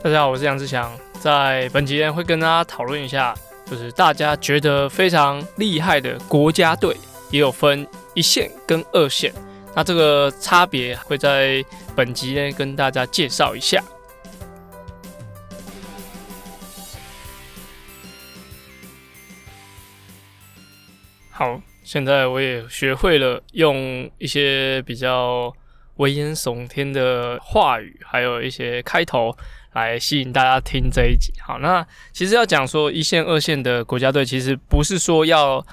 大家好，我是杨志强，在本集呢会跟大家讨论一下，就是大家觉得非常厉害的国家队，也有分一线跟二线，那这个差别会在本集呢跟大家介绍一下。好，现在我也学会了用一些比较危言耸听的话语，还有一些开头。来吸引大家听这一集。好，那其实要讲说一线、二线的国家队，其实不是说要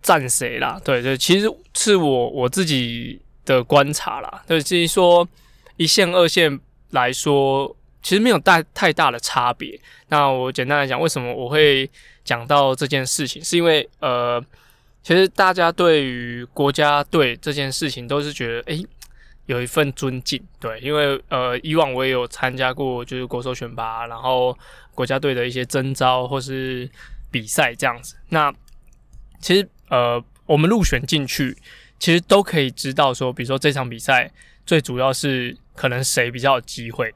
站谁啦，对对，其实是我我自己的观察啦。对，至于说一线、二线来说，其实没有大太大的差别。那我简单来讲，为什么我会讲到这件事情，是因为呃，其实大家对于国家队这件事情都是觉得，诶。有一份尊敬，对，因为呃，以往我也有参加过，就是国手选拔，然后国家队的一些征招或是比赛这样子。那其实呃，我们入选进去，其实都可以知道说，比如说这场比赛最主要是可能谁比较有机会。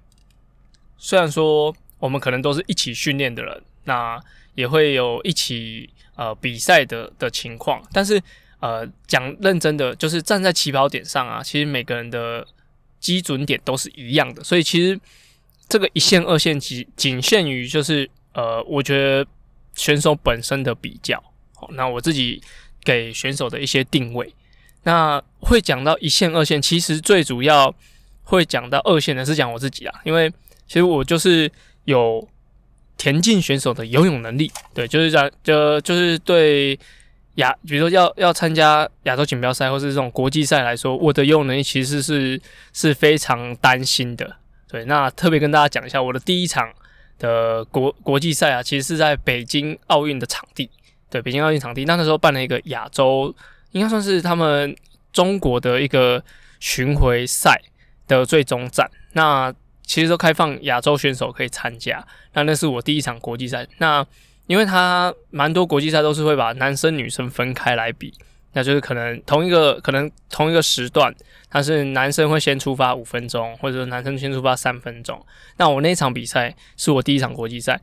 虽然说我们可能都是一起训练的人，那也会有一起呃比赛的的情况，但是。呃，讲认真的，就是站在起跑点上啊，其实每个人的基准点都是一样的，所以其实这个一线、二线仅仅限于就是呃，我觉得选手本身的比较。好，那我自己给选手的一些定位，那会讲到一线、二线，其实最主要会讲到二线的是讲我自己啊，因为其实我就是有田径选手的游泳能力，对，就是讲就就是对。亚，比如说要要参加亚洲锦标赛或是这种国际赛来说，我的游泳能力其实是是非常担心的。对，那特别跟大家讲一下，我的第一场的国国际赛啊，其实是在北京奥运的场地。对，北京奥运场地，那那时候办了一个亚洲，应该算是他们中国的一个巡回赛的最终站。那其实都开放亚洲选手可以参加。那那是我第一场国际赛。那因为他蛮多国际赛都是会把男生女生分开来比，那就是可能同一个可能同一个时段，他是男生会先出发五分钟，或者说男生先出发三分钟。那我那场比赛是我第一场国际赛，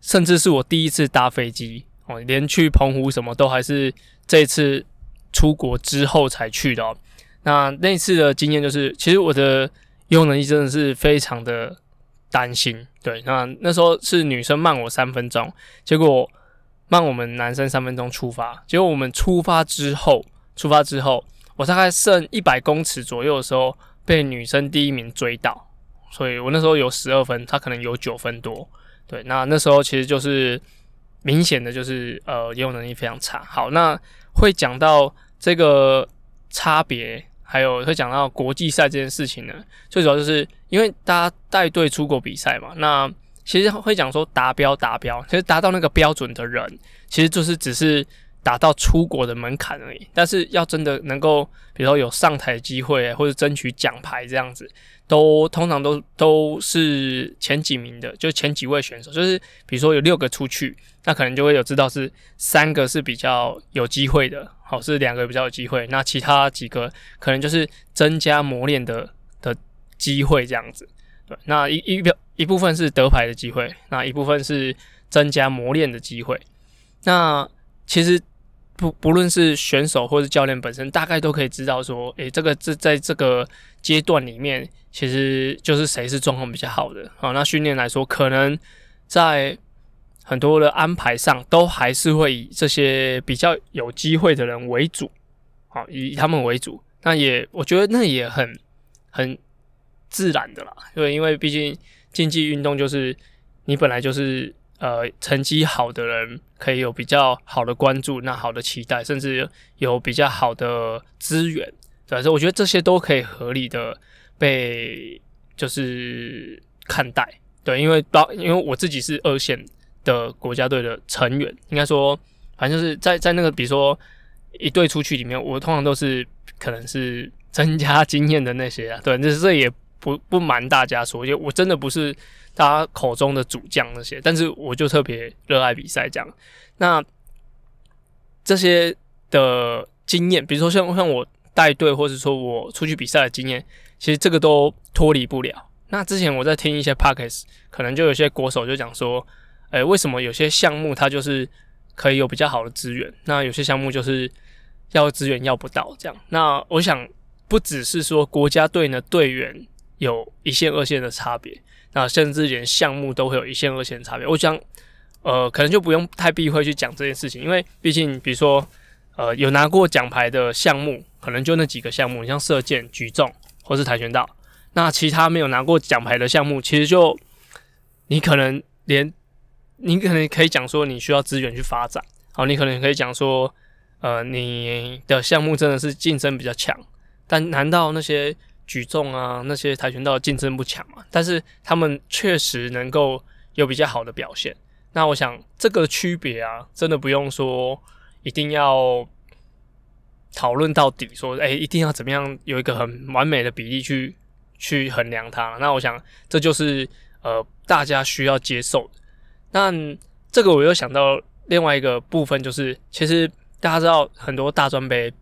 甚至是我第一次搭飞机哦，连去澎湖什么都还是这次出国之后才去的。那那次的经验就是，其实我的游泳能力真的是非常的。担心，对，那那时候是女生慢我三分钟，结果慢我们男生三分钟出发，结果我们出发之后，出发之后，我大概剩一百公尺左右的时候，被女生第一名追到，所以我那时候有十二分，她可能有九分多，对，那那时候其实就是明显的就是呃，游泳能力非常差。好，那会讲到这个差别。还有会讲到国际赛这件事情呢，最主要就是因为大家带队出国比赛嘛，那其实会讲说达标达标，其实达到那个标准的人，其实就是只是达到出国的门槛而已。但是要真的能够，比如说有上台机会或者争取奖牌这样子，都通常都都是前几名的，就前几位选手，就是比如说有六个出去，那可能就会有知道是三个是比较有机会的。好是两个比较有机会，那其他几个可能就是增加磨练的的机会这样子。对，那一一表一部分是得牌的机会，那一部分是增加磨练的机会。那其实不不论是选手或是教练本身，大概都可以知道说，诶，这个这在这个阶段里面，其实就是谁是状况比较好的。好，那训练来说，可能在。很多的安排上都还是会以这些比较有机会的人为主，好，以他们为主。那也我觉得那也很很自然的啦，对，因为毕竟竞技运动就是你本来就是呃成绩好的人可以有比较好的关注，那好的期待，甚至有比较好的资源，对，所以我觉得这些都可以合理的被就是看待，对，因为包因为我自己是二线。的国家队的成员，应该说，反正就是在在那个，比如说一队出去里面，我通常都是可能是增加经验的那些啊。对，这这也不不瞒大家说，因为我真的不是大家口中的主将那些，但是我就特别热爱比赛这样。那这些的经验，比如说像像我带队，或者说我出去比赛的经验，其实这个都脱离不了。那之前我在听一些 pockets，可能就有些国手就讲说，诶，为什么有些项目它就是可以有比较好的资源，那有些项目就是要资源要不到这样。那我想不只是说国家队呢队员有一线二线的差别，那甚至连项目都会有一线二线差别。我想，呃，可能就不用太避讳去讲这件事情，因为毕竟比如说，呃，有拿过奖牌的项目，可能就那几个项目，像射箭、举重或是跆拳道。那其他没有拿过奖牌的项目，其实就你可能连你可能可以讲说你需要资源去发展，好，你可能可以讲说，呃，你的项目真的是竞争比较强，但难道那些举重啊那些跆拳道竞争不强吗？但是他们确实能够有比较好的表现。那我想这个区别啊，真的不用说一定要讨论到底，说哎一定要怎么样有一个很完美的比例去。去衡量它，那我想这就是呃大家需要接受的。那这个我又想到另外一个部分，就是其实大家知道很多大专杯，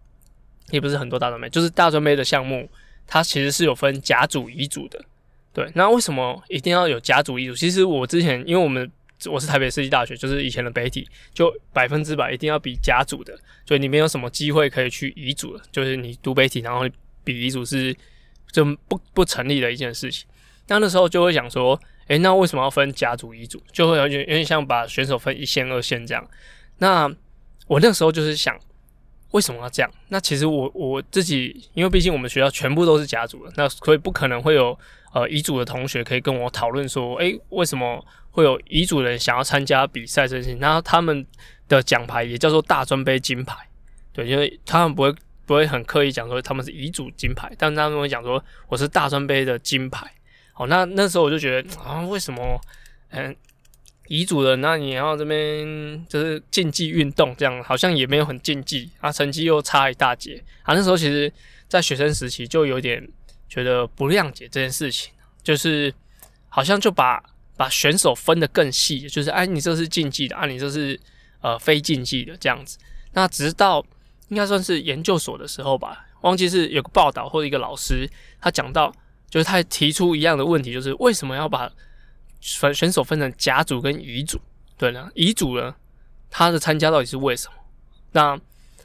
也不是很多大专杯，就是大专杯的项目，它其实是有分甲组、乙组的。对，那为什么一定要有甲组、乙组？其实我之前因为我们我是台北设计大学，就是以前的北体，就百分之百一定要比甲组的，所以你没有什么机会可以去乙组的，就是你读北体，然后比乙组是。就不不成立的一件事情，那那时候就会想说，诶，那为什么要分甲组、乙组？就会有点有点像把选手分一线、二线这样。那我那时候就是想，为什么要这样？那其实我我自己，因为毕竟我们学校全部都是甲组的，那所以不可能会有呃乙组的同学可以跟我讨论说，诶，为什么会有乙组人想要参加比赛这些？那他们的奖牌也叫做大专杯金牌，对，因为他们不会。不会很刻意讲说他们是乙组金牌，但他们会讲说我是大专杯的金牌。好，那那时候我就觉得啊，为什么嗯遗嘱的那你要这边就是竞技运动这样，好像也没有很竞技啊，成绩又差一大截啊。那时候其实，在学生时期就有点觉得不谅解这件事情，就是好像就把把选手分得更细，就是哎你这是竞技的啊，你这是呃非竞技的这样子。那直到应该算是研究所的时候吧，忘记是有个报道或者一个老师，他讲到，就是他提出一样的问题，就是为什么要把选选手分成甲组跟乙组？对了，乙组呢，他的参加到底是为什么？那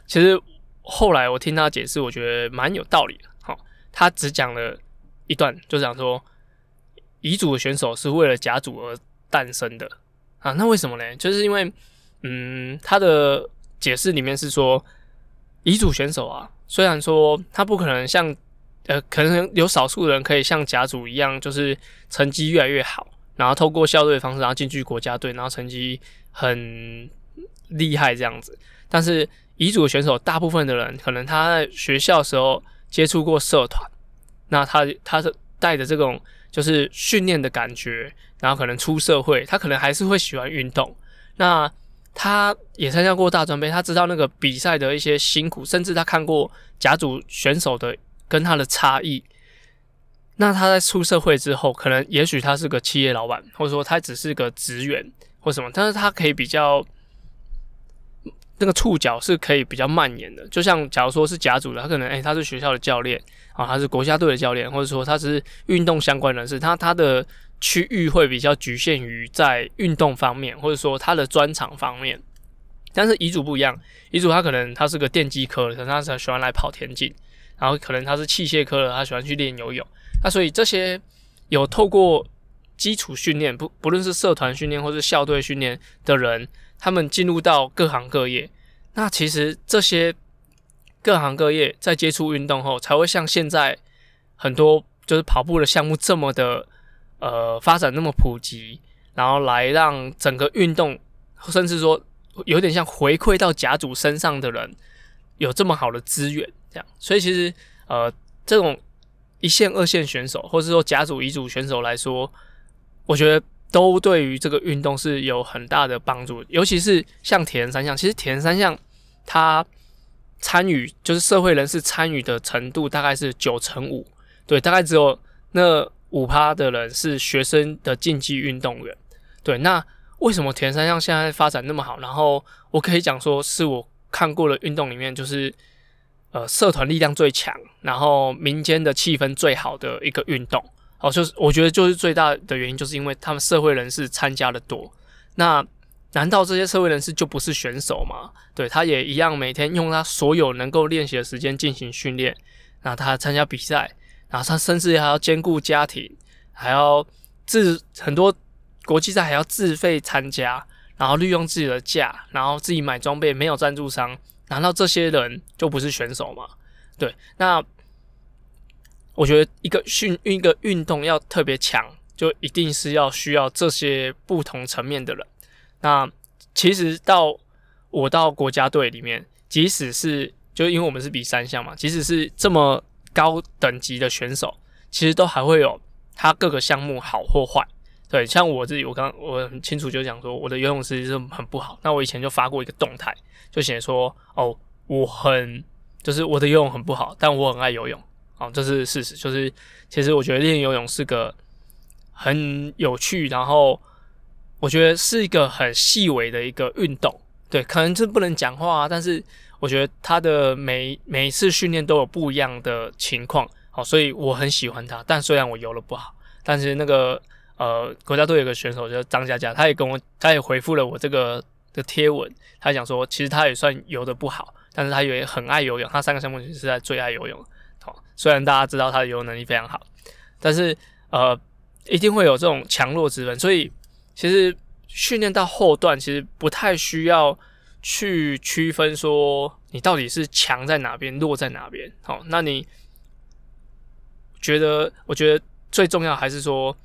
其实后来我听他解释，我觉得蛮有道理的。好，他只讲了一段，就讲说乙组的选手是为了甲组而诞生的啊。那为什么呢？就是因为，嗯，他的解释里面是说。乙组选手啊，虽然说他不可能像，呃，可能有少数人可以像甲组一样，就是成绩越来越好，然后透过校队的方式，然后进去国家队，然后成绩很厉害这样子。但是乙组选手大部分的人，可能他在学校时候接触过社团，那他他是带着这种就是训练的感觉，然后可能出社会，他可能还是会喜欢运动。那他也参加过大专杯，他知道那个比赛的一些辛苦，甚至他看过甲组选手的跟他的差异。那他在出社会之后，可能也许他是个企业老板，或者说他只是个职员或什么，但是他可以比较那个触角是可以比较蔓延的。就像假如说是甲组的，他可能诶，他是学校的教练啊，他是国家队的教练，或者说他只是运动相关人士，他他的。区域会比较局限于在运动方面，或者说他的专长方面。但是遗嘱不一样，遗嘱他可能他是个电机科的，可能他喜欢来跑田径，然后可能他是器械科的，他喜欢去练游泳。那所以这些有透过基础训练，不不论是社团训练或是校队训练的人，他们进入到各行各业。那其实这些各行各业在接触运动后，才会像现在很多就是跑步的项目这么的。呃，发展那么普及，然后来让整个运动，甚至说有点像回馈到甲组身上的人，有这么好的资源，这样。所以其实，呃，这种一线、二线选手，或者说甲组、乙组选手来说，我觉得都对于这个运动是有很大的帮助。尤其是像铁人三项，其实铁人三项它参与就是社会人士参与的程度大概是九成五，对，大概只有那。五趴的人是学生的竞技运动员，对，那为什么田三项现在发展那么好？然后我可以讲说，是我看过的运动里面，就是呃，社团力量最强，然后民间的气氛最好的一个运动。哦，就是我觉得就是最大的原因，就是因为他们社会人士参加的多。那难道这些社会人士就不是选手吗？对，他也一样，每天用他所有能够练习的时间进行训练。那他参加比赛，然后他甚至还要兼顾家庭，还要自很多国际赛还要自费参加，然后利用自己的假，然后自己买装备，没有赞助商。难道这些人就不是选手吗？对，那我觉得一个训一个运动要特别强，就一定是要需要这些不同层面的人。那其实到我到国家队里面，即使是就因为我们是比三项嘛，即使是这么高等级的选手，其实都还会有他各个项目好或坏。对，像我自己，我刚我很清楚就讲说，我的游泳实际是很不好。那我以前就发过一个动态。就写说哦，我很就是我的游泳很不好，但我很爱游泳，哦，这是事实。就是其实我觉得练游泳是个很有趣，然后我觉得是一个很细微的一个运动。对，可能是不能讲话，但是我觉得他的每每一次训练都有不一样的情况，好，所以我很喜欢他。但虽然我游的不好，但是那个呃国家队有个选手叫张佳佳，他也跟我他也回复了我这个。的贴文，他讲说，其实他也算游的不好，但是他也很爱游泳。他三个项目其实是在最爱游泳。好，虽然大家知道他的游泳能力非常好，但是呃，一定会有这种强弱之分。所以其实训练到后段，其实不太需要去区分说你到底是强在哪边，弱在哪边。好，那你觉得？我觉得最重要还是说。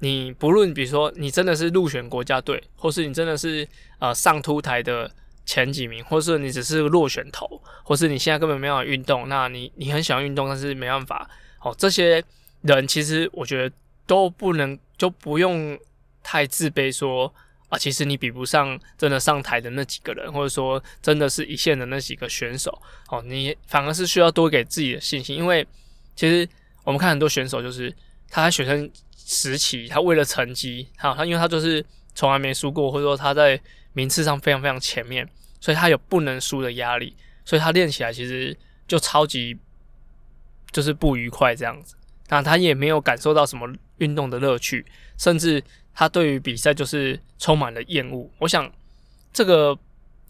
你不论比如说你真的是入选国家队，或是你真的是呃上凸台的前几名，或是你只是落选头，或是你现在根本没有运动，那你你很想运动，但是没办法。哦，这些人其实我觉得都不能就不用太自卑，说啊，其实你比不上真的上台的那几个人，或者说真的是一线的那几个选手。哦，你反而是需要多给自己的信心，因为其实我们看很多选手就是他在学生。时期，他为了成绩，好，他因为他就是从来没输过，或者说他在名次上非常非常前面，所以他有不能输的压力，所以他练起来其实就超级就是不愉快这样子。那他也没有感受到什么运动的乐趣，甚至他对于比赛就是充满了厌恶。我想这个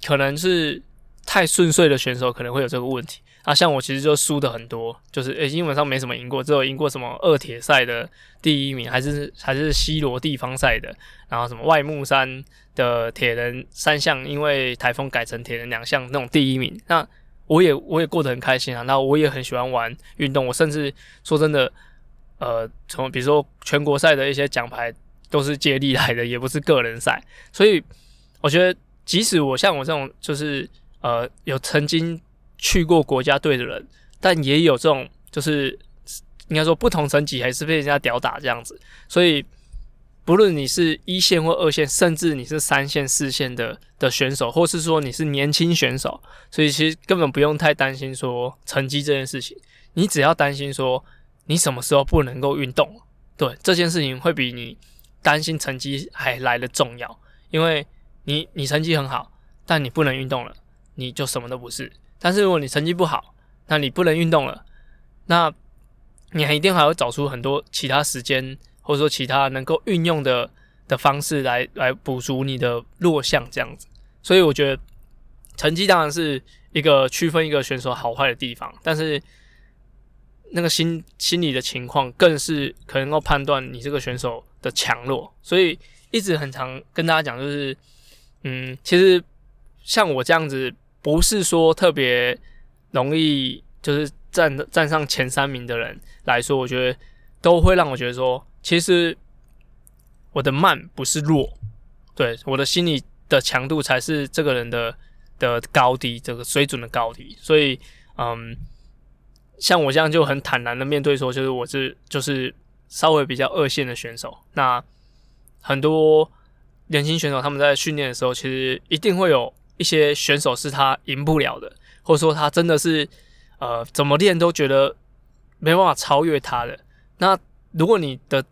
可能是太顺遂的选手可能会有这个问题。啊，像我其实就输的很多，就是诶，基本上没什么赢过，只有赢过什么二铁赛的第一名，还是还是西罗地方赛的，然后什么外木山的铁人三项，因为台风改成铁人两项那种第一名。那我也我也过得很开心啊，那我也很喜欢玩运动，我甚至说真的，呃，从比如说全国赛的一些奖牌都是接力来的，也不是个人赛，所以我觉得即使我像我这种就是呃有曾经。去过国家队的人，但也有这种，就是应该说不同层级还是被人家屌打这样子。所以，不论你是一线或二线，甚至你是三线、四线的的选手，或是说你是年轻选手，所以其实根本不用太担心说成绩这件事情。你只要担心说你什么时候不能够运动，对这件事情会比你担心成绩还来的重要。因为你你成绩很好，但你不能运动了，你就什么都不是。但是如果你成绩不好，那你不能运动了，那你还一定还会找出很多其他时间，或者说其他能够运用的的方式来来补足你的弱项这样子。所以我觉得成绩当然是一个区分一个选手好坏的地方，但是那个心心理的情况更是可能够判断你这个选手的强弱。所以一直很常跟大家讲，就是嗯，其实像我这样子。不是说特别容易，就是站站上前三名的人来说，我觉得都会让我觉得说，其实我的慢不是弱，对我的心理的强度才是这个人的的高低，这个水准的高低。所以，嗯，像我这样就很坦然的面对说，就是我是就是稍微比较二线的选手。那很多年轻选手他们在训练的时候，其实一定会有。一些选手是他赢不了的，或者说他真的是呃怎么练都觉得没办法超越他的。那如果你的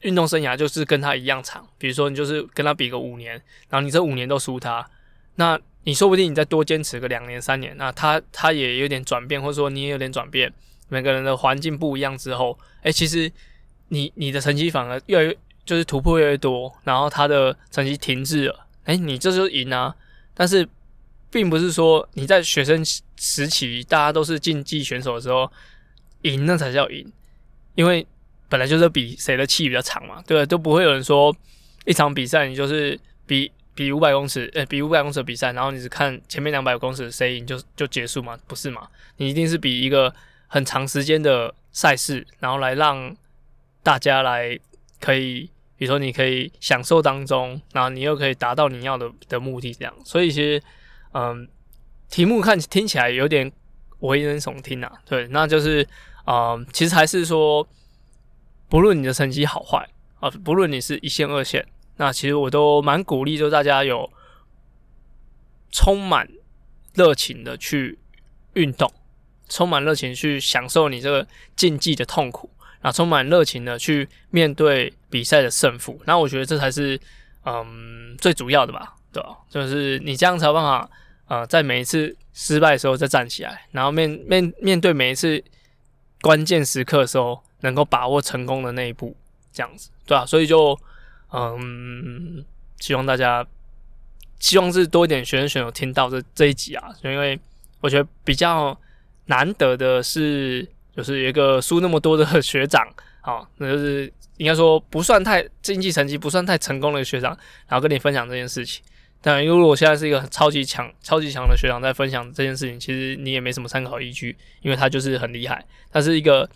运动生涯就是跟他一样长，比如说你就是跟他比个五年，然后你这五年都输他，那你说不定你再多坚持个两年三年，那他他也有点转变，或者说你也有点转变，每个人的环境不一样之后，哎，其实你你的成绩反而越来越就是突破越来越多，然后他的成绩停滞了，哎，你这就赢啊！但是并不是说你在学生时期大家都是竞技选手的时候赢那才叫赢，因为本来就是比谁的气比较长嘛，对？都不会有人说一场比赛你就是比比五百公尺，呃，比五百公尺的比赛，然后你只看前面两百公尺谁赢就就结束嘛？不是嘛？你一定是比一个很长时间的赛事，然后来让大家来可以。比如说，你可以享受当中，然后你又可以达到你要的的目的，这样。所以其实，嗯，题目看听起来有点危言耸听啊。对，那就是，嗯，其实还是说，不论你的成绩好坏啊，不论你是一线二线，那其实我都蛮鼓励，就大家有充满热情的去运动，充满热情去享受你这个竞技的痛苦。啊充满热情的去面对比赛的胜负，那我觉得这才是嗯最主要的吧，对吧？就是你这样才有办法，呃，在每一次失败的时候再站起来，然后面面面对每一次关键时刻的时候，能够把握成功的那一步，这样子，对吧？所以就嗯，希望大家希望是多一点学生选手听到这这一集啊，因为我觉得比较难得的是。就是一个输那么多的 学长，好，那就是应该说不算太竞技成绩不算太成功的学长，然后跟你分享这件事情。但如果我现在是一个超级强、超级强的学长在分享这件事情，其实你也没什么参考依据，因为他就是很厉害，他是一个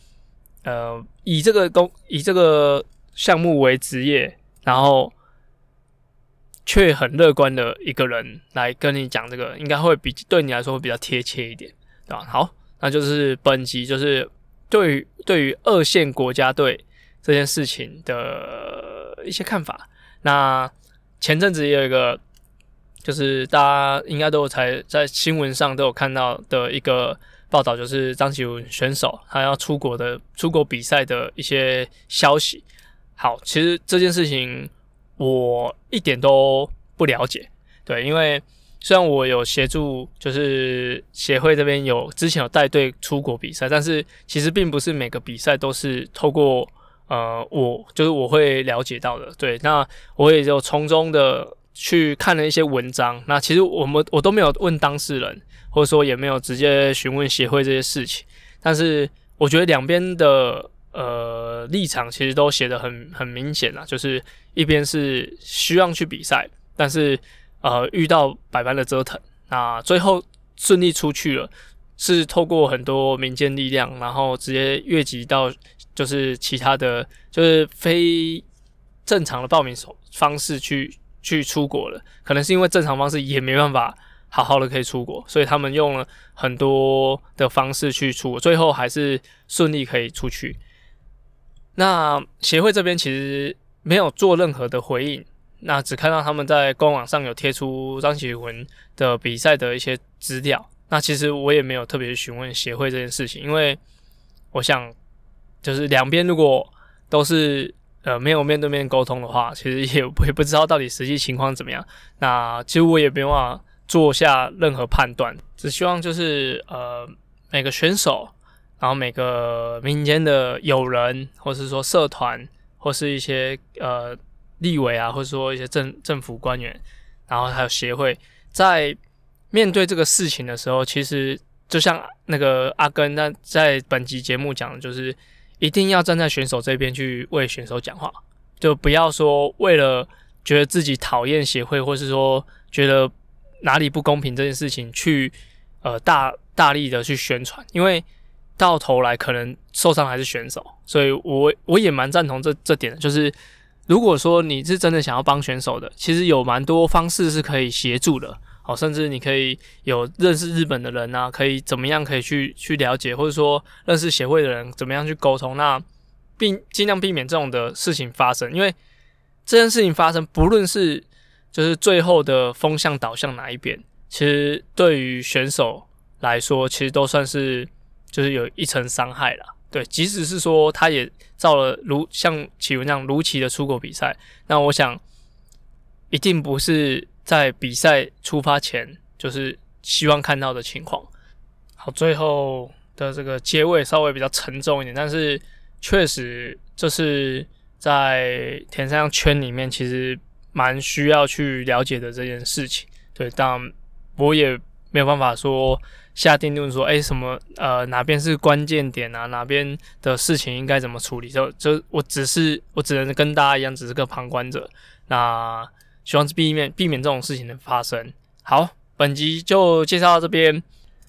呃以这个工以这个项目为职业，然后却很乐观的一个人来跟你讲这个，应该会比对你来说会比较贴切一点，对吧？好。那就是本集就是对于对于二线国家队这件事情的一些看法。那前阵子也有一个，就是大家应该都有才在新闻上都有看到的一个报道，就是张启文选手他要出国的出国比赛的一些消息。好，其实这件事情我一点都不了解，对，因为。虽然我有协助，就是协会这边有之前有带队出国比赛，但是其实并不是每个比赛都是透过呃我就是我会了解到的。对，那我也就从中的去看了一些文章。那其实我们我都没有问当事人，或者说也没有直接询问协会这些事情。但是我觉得两边的呃立场其实都写的很很明显啊，就是一边是希望去比赛，但是。呃，遇到百般的折腾，那最后顺利出去了，是透过很多民间力量，然后直接越级到就是其他的，就是非正常的报名手方式去去出国了。可能是因为正常方式也没办法好好的可以出国，所以他们用了很多的方式去出国，最后还是顺利可以出去。那协会这边其实没有做任何的回应。那只看到他们在官网上有贴出张启文的比赛的一些资料，那其实我也没有特别询问协会这件事情，因为我想就是两边如果都是呃没有面对面沟通的话，其实也 也不知道到底实际情况怎么样。那其实我也没办法做下任何判断，只希望就是呃每个选手，然后每个民间的友人，或是说社团，或是一些呃。立委啊，或者说一些政政府官员，然后还有协会，在面对这个事情的时候，其实就像那个阿根那在本集节目讲的，就是一定要站在选手这边去为选手讲话，就不要说为了觉得自己讨厌协会，或是说觉得哪里不公平这件事情去呃大大力的去宣传，因为到头来可能受伤还是选手，所以我我也蛮赞同这这点的，就是。如果说你是真的想要帮选手的，其实有蛮多方式是可以协助的，好，甚至你可以有认识日本的人啊，可以怎么样可以去去了解，或者说认识协会的人怎么样去沟通，那并尽量避免这种的事情发生，因为这件事情发生，不论是就是最后的风向导向哪一边，其实对于选手来说，其实都算是就是有一层伤害了。对，即使是说他也造了如像启文那样如期的出国比赛，那我想一定不是在比赛出发前就是希望看到的情况。好，最后的这个结尾稍微比较沉重一点，但是确实这是在田三项圈里面其实蛮需要去了解的这件事情。对，但我也没有办法说下定论说，哎，什么呃哪边是关键点啊，哪边的事情应该怎么处理？就就我只是我只能跟大家一样，只是个旁观者。那希望是避免避免这种事情的发生。好，本集就介绍到这边。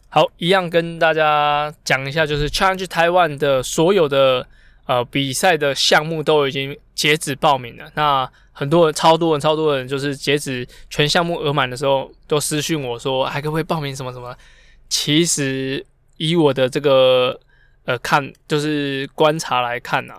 好，一样跟大家讲一下，就是 Challenge Taiwan 的所有的呃比赛的项目都已经截止报名了。那很多人，超多人，超多人，就是截止全项目额满的时候，都私讯我说还可不可以报名什么什么。其实以我的这个呃看，就是观察来看呐，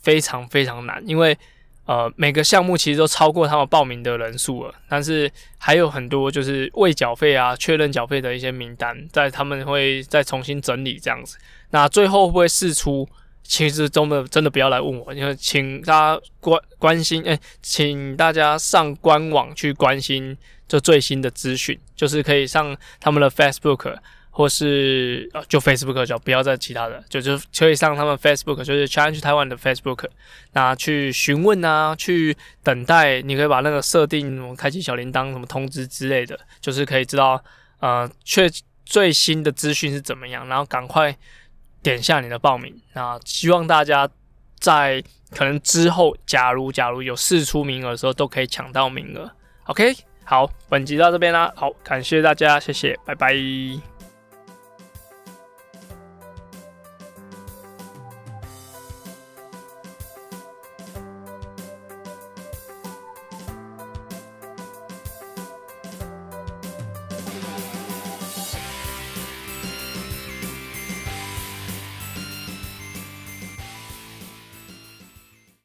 非常非常难，因为。呃，每个项目其实都超过他们报名的人数了，但是还有很多就是未缴费啊、确认缴费的一些名单，在他们会再重新整理这样子。那最后会不会试出？其实真的真的不要来问我，因为请大家关关心，哎，请大家上官网去关心这最新的资讯，就是可以上他们的 Facebook。或是呃，就 Facebook 就不要再其他的，就就可以上他们 Facebook，就是 Challenge Taiwan 的 Facebook，那去询问啊，去等待，你可以把那个设定，开启小铃铛，什么通知之类的，就是可以知道呃，确最新的资讯是怎么样，然后赶快点下你的报名。那希望大家在可能之后，假如假如有试出名额的时候，都可以抢到名额。OK，好，本集到这边啦，好，感谢大家，谢谢，拜拜。